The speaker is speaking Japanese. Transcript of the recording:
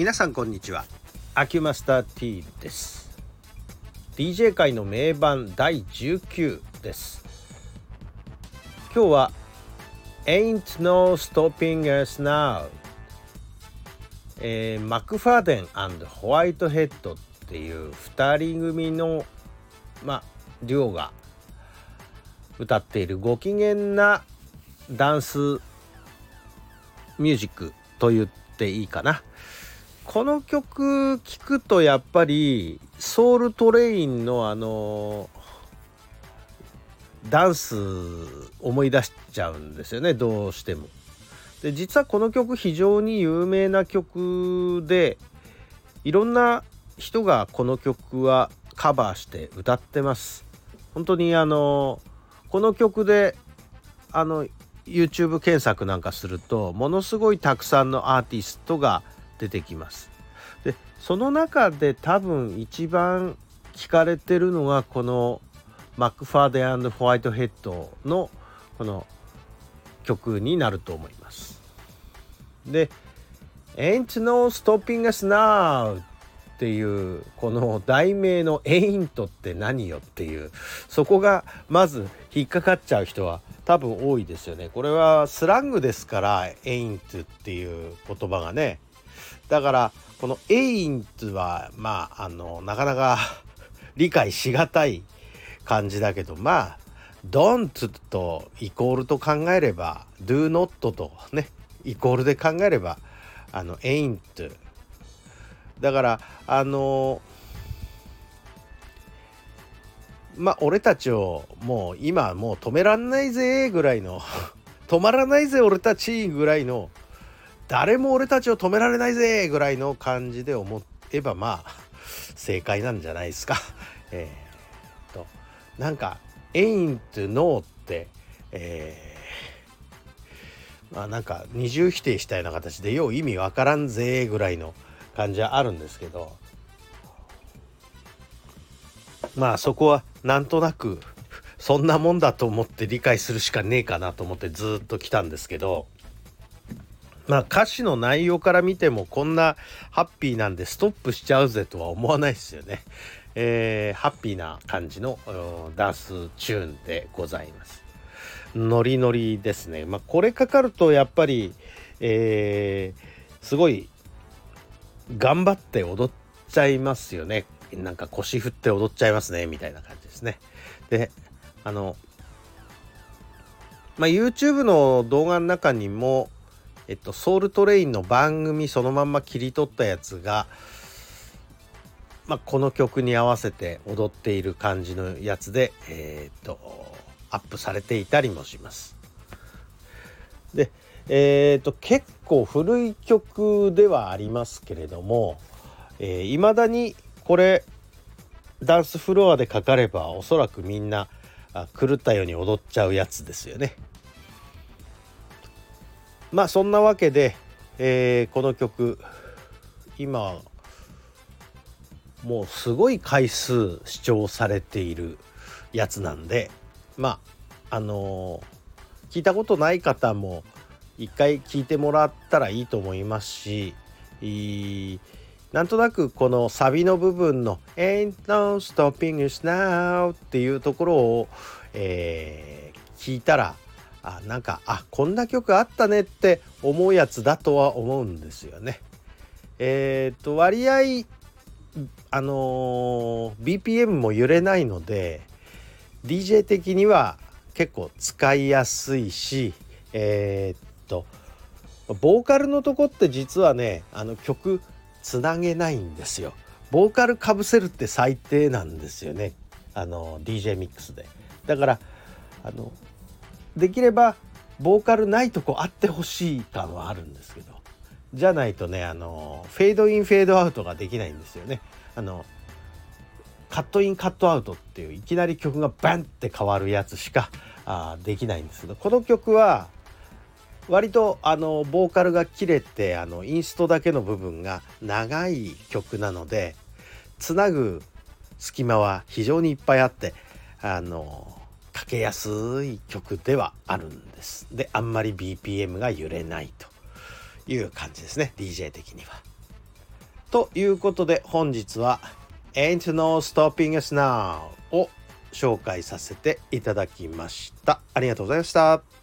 皆さんこんにちは。アキュマスター T です。DJ 界の名盤第19です。今日は Ain't No Stopping Us Now えー、マクファーデンホワイトヘッドっていう2人組のまあデュオが歌っているご機嫌なダンスミュージックと言っていいかな。この曲聴くとやっぱりソウルトレインのあのダンス思い出しちゃうんですよねどうしても。で実はこの曲非常に有名な曲でいろんな人がこの曲はカバーして歌ってます。本当にあのこの曲であの YouTube 検索なんかするとものすごいたくさんのアーティストが出てきます。でその中で多分一番聞かれてるのがこのマックファーデンホワイトヘッドのこの曲になると思います。で「Ain't no stopping us now」っていうこの題名の「Ain't」って何よっていうそこがまず引っかかっちゃう人は多分多いですよね。これはスラングですから「ain't」っていう言葉がね。だからこの「ain't」はまああのなかなか 理解しがたい感じだけどまあ「don't」とイコールと考えれば「do not」とねイコールで考えればあの「ain't」だからあのまあ俺たちをもう今もう止めらんないぜぐらいの 止まらないぜ俺たちぐらいの誰も俺たちを止められないぜぐらいの感じで思えばまあ正解なんじゃないですか。えー、となんか「ain't no」って、えー、まあなんか二重否定したような形でよう意味わからんぜぐらいの感じはあるんですけどまあそこはなんとなく そんなもんだと思って理解するしかねえかなと思ってずっと来たんですけどまあ歌詞の内容から見てもこんなハッピーなんでストップしちゃうぜとは思わないですよね。えー、ハッピーな感じのダンスチューンでございます。ノリノリですね。まあこれかかるとやっぱり、えー、すごい頑張って踊っちゃいますよね。なんか腰振って踊っちゃいますねみたいな感じですね。であのまあ YouTube の動画の中にもえっとソウルトレインの番組そのまんま切り取ったやつがまあ、この曲に合わせて踊っている感じのやつで、えー、っとアップされていたりもします。で、えー、っと結構古い曲ではありますけれどもいま、えー、だにこれダンスフロアでかかればおそらくみんな狂ったように踊っちゃうやつですよね。まあそんなわけで、えー、この曲今もうすごい回数視聴されているやつなんでまああのー、聞いたことない方も一回聞いてもらったらいいと思いますしいなんとなくこのサビの部分の「Ain't no stopping us now」っていうところを、えー、聞いたらあなんかあこんな曲あったねって思うやつだとは思うんですよね。えっ、と割合あのー、BPM も揺れないので DJ 的には結構使いやすいしえっとボーカルのとこって実はねあの曲つなげないんですよ。ボーカルかぶせるって最低なんですよね。あの DJ ミックスで。だからあのできればボーカルないとこあってほしい感はあるんですけどじゃないとねあのフェードインフェードアウトができないんですよね。あのカットインカットアウトっていういきなり曲がバンって変わるやつしかあできないんですけどこの曲は割とあのボーカルが切れてあのインストだけの部分が長い曲なのでつなぐ隙間は非常にいっぱいあってあのかけやすい曲ではあるんです。であんまり BPM が揺れないという感じですね DJ 的には。ということで本日は Ain't No Stopping Us Now を紹介させていただきました。ありがとうございました。